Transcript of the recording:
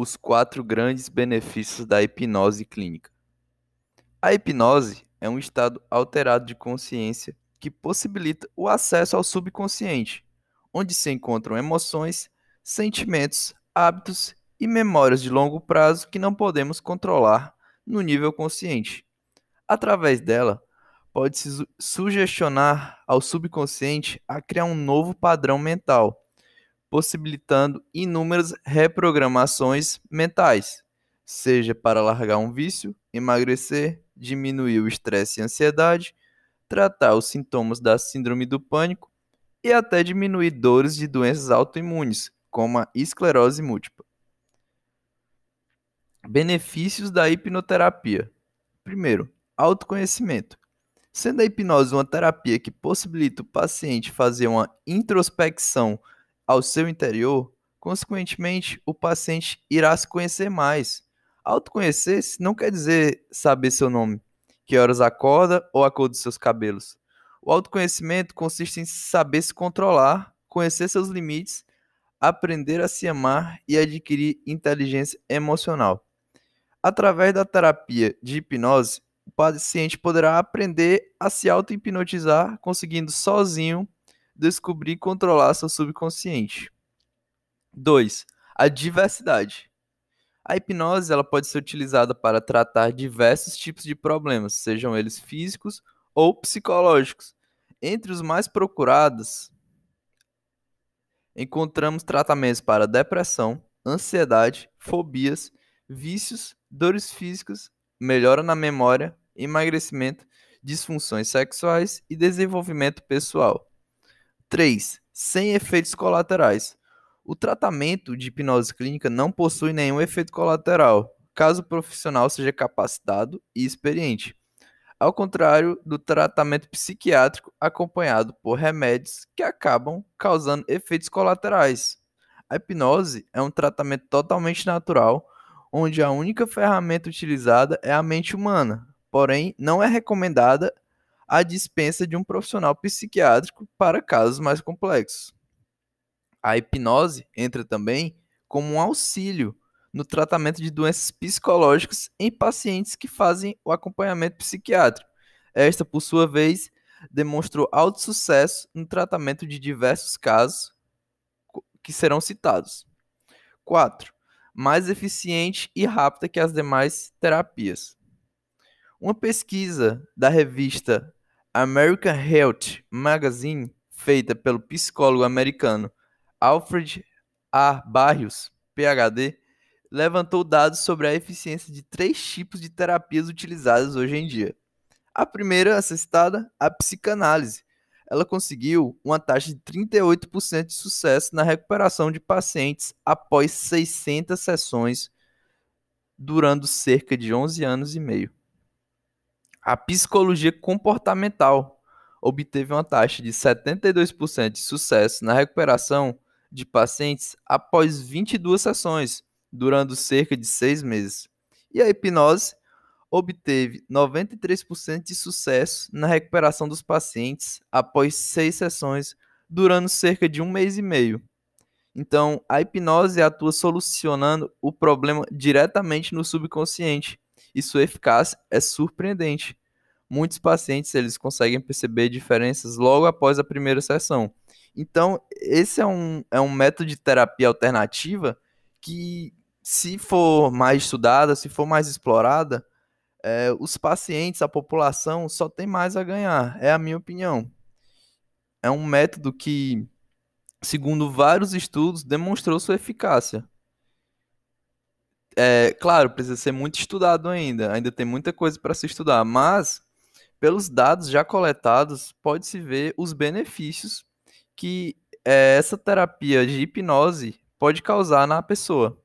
os quatro grandes benefícios da hipnose clínica. A hipnose é um estado alterado de consciência que possibilita o acesso ao subconsciente, onde se encontram emoções, sentimentos, hábitos e memórias de longo prazo que não podemos controlar no nível consciente. Através dela, pode-se sugestionar ao subconsciente a criar um novo padrão mental, possibilitando inúmeras reprogramações mentais, seja para largar um vício, emagrecer, diminuir o estresse e ansiedade, tratar os sintomas da síndrome do pânico e até diminuir dores de doenças autoimunes, como a esclerose múltipla. Benefícios da hipnoterapia. Primeiro, autoconhecimento. Sendo a hipnose uma terapia que possibilita o paciente fazer uma introspecção ao seu interior, consequentemente, o paciente irá se conhecer mais. Autoconhecer-se não quer dizer saber seu nome, que horas acorda ou a cor dos seus cabelos. O autoconhecimento consiste em saber se controlar, conhecer seus limites, aprender a se amar e adquirir inteligência emocional. Através da terapia de hipnose, o paciente poderá aprender a se auto-hipnotizar, conseguindo sozinho descobrir e controlar seu subconsciente. 2. A diversidade. A hipnose ela pode ser utilizada para tratar diversos tipos de problemas, sejam eles físicos ou psicológicos. Entre os mais procurados, encontramos tratamentos para depressão, ansiedade, fobias, vícios, dores físicas, melhora na memória, emagrecimento, disfunções sexuais e desenvolvimento pessoal. 3. Sem efeitos colaterais. O tratamento de hipnose clínica não possui nenhum efeito colateral, caso o profissional seja capacitado e experiente. Ao contrário do tratamento psiquiátrico acompanhado por remédios que acabam causando efeitos colaterais. A hipnose é um tratamento totalmente natural, onde a única ferramenta utilizada é a mente humana, porém não é recomendada a dispensa de um profissional psiquiátrico para casos mais complexos. A hipnose entra também como um auxílio no tratamento de doenças psicológicas em pacientes que fazem o acompanhamento psiquiátrico. Esta, por sua vez, demonstrou alto sucesso no tratamento de diversos casos que serão citados. 4. Mais eficiente e rápida que as demais terapias. Uma pesquisa da revista American Health Magazine, feita pelo psicólogo americano Alfred A. Barrios, PhD, levantou dados sobre a eficiência de três tipos de terapias utilizadas hoje em dia. A primeira, a citada, a psicanálise. Ela conseguiu uma taxa de 38% de sucesso na recuperação de pacientes após 600 sessões, durando cerca de 11 anos e meio. A psicologia comportamental obteve uma taxa de 72% de sucesso na recuperação de pacientes após 22 sessões, durando cerca de seis meses. E a hipnose obteve 93% de sucesso na recuperação dos pacientes após seis sessões, durando cerca de um mês e meio. Então, a hipnose atua solucionando o problema diretamente no subconsciente e sua eficácia é surpreendente. Muitos pacientes eles conseguem perceber diferenças logo após a primeira sessão. Então, esse é um, é um método de terapia alternativa que, se for mais estudada, se for mais explorada, é, os pacientes, a população, só tem mais a ganhar. É a minha opinião. É um método que, segundo vários estudos, demonstrou sua eficácia. É, claro, precisa ser muito estudado ainda, ainda tem muita coisa para se estudar, mas pelos dados já coletados, pode-se ver os benefícios que é, essa terapia de hipnose pode causar na pessoa.